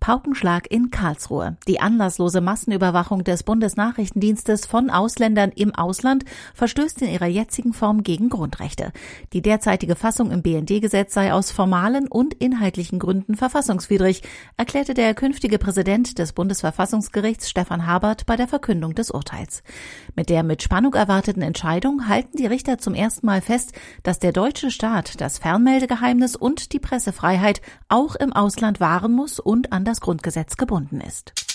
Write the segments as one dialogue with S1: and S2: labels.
S1: Paukenschlag in Karlsruhe. Die anlasslose Massenüberwachung des Bundesnachrichtendienstes von Ausländern im Ausland verstößt in ihrer jetzigen Form gegen Grundrechte. Die derzeitige Fassung im BND-Gesetz sei aus formalen und inhaltlichen Gründen verfassungswidrig, erklärte der künftige Präsident des Bundesverfassungsgerichts Stefan Habert bei der Verkündung des Urteils. Mit der mit Spannung erwarteten Entscheidung halten die Richter zum ersten Mal fest, dass der deutsche Staat das Fernmeldegeheimnis und die Pressefreiheit auch im Ausland wahren muss und an das Grundgesetz gebunden ist.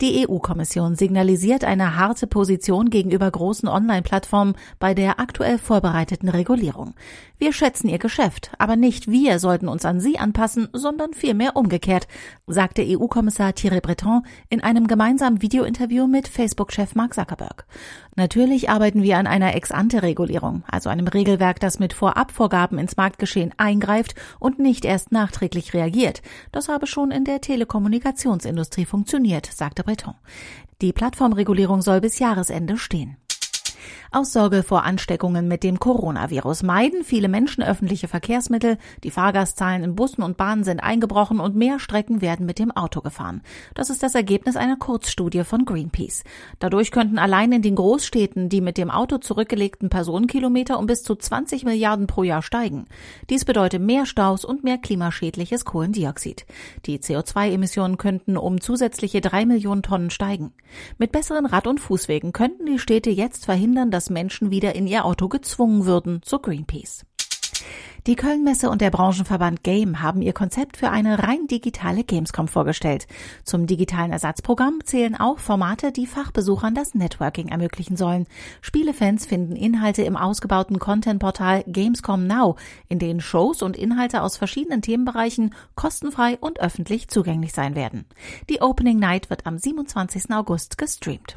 S1: Die EU-Kommission signalisiert eine harte Position gegenüber großen Online-Plattformen bei der aktuell vorbereiteten Regulierung. Wir schätzen ihr Geschäft, aber nicht wir sollten uns an sie anpassen, sondern vielmehr umgekehrt, sagte EU-Kommissar Thierry Breton in einem gemeinsamen Videointerview mit Facebook-Chef Mark Zuckerberg. Natürlich arbeiten wir an einer Ex-ante-Regulierung, also einem Regelwerk, das mit Vorabvorgaben ins Marktgeschehen eingreift und nicht erst nachträglich reagiert. Das habe schon in der Telekommunikationsindustrie funktioniert, sagte Breton. Die Plattformregulierung soll bis Jahresende stehen. Aus Sorge vor Ansteckungen mit dem Coronavirus meiden viele Menschen öffentliche Verkehrsmittel, die Fahrgastzahlen in Bussen und Bahnen sind eingebrochen und mehr Strecken werden mit dem Auto gefahren. Das ist das Ergebnis einer Kurzstudie von Greenpeace. Dadurch könnten allein in den Großstädten die mit dem Auto zurückgelegten Personenkilometer um bis zu 20 Milliarden pro Jahr steigen. Dies bedeutet mehr Staus und mehr klimaschädliches Kohlendioxid. Die CO2-Emissionen könnten um zusätzliche drei Millionen Tonnen steigen. Mit besseren Rad- und Fußwegen könnten die Städte jetzt verhindern, dass dass Menschen wieder in ihr Auto gezwungen würden, so Greenpeace. Die Kölnmesse und der Branchenverband Game haben ihr Konzept für eine rein digitale Gamescom vorgestellt. Zum digitalen Ersatzprogramm zählen auch Formate, die Fachbesuchern das Networking ermöglichen sollen. Spielefans finden Inhalte im ausgebauten Contentportal Gamescom Now, in denen Shows und Inhalte aus verschiedenen Themenbereichen kostenfrei und öffentlich zugänglich sein werden. Die Opening Night wird am 27. August gestreamt.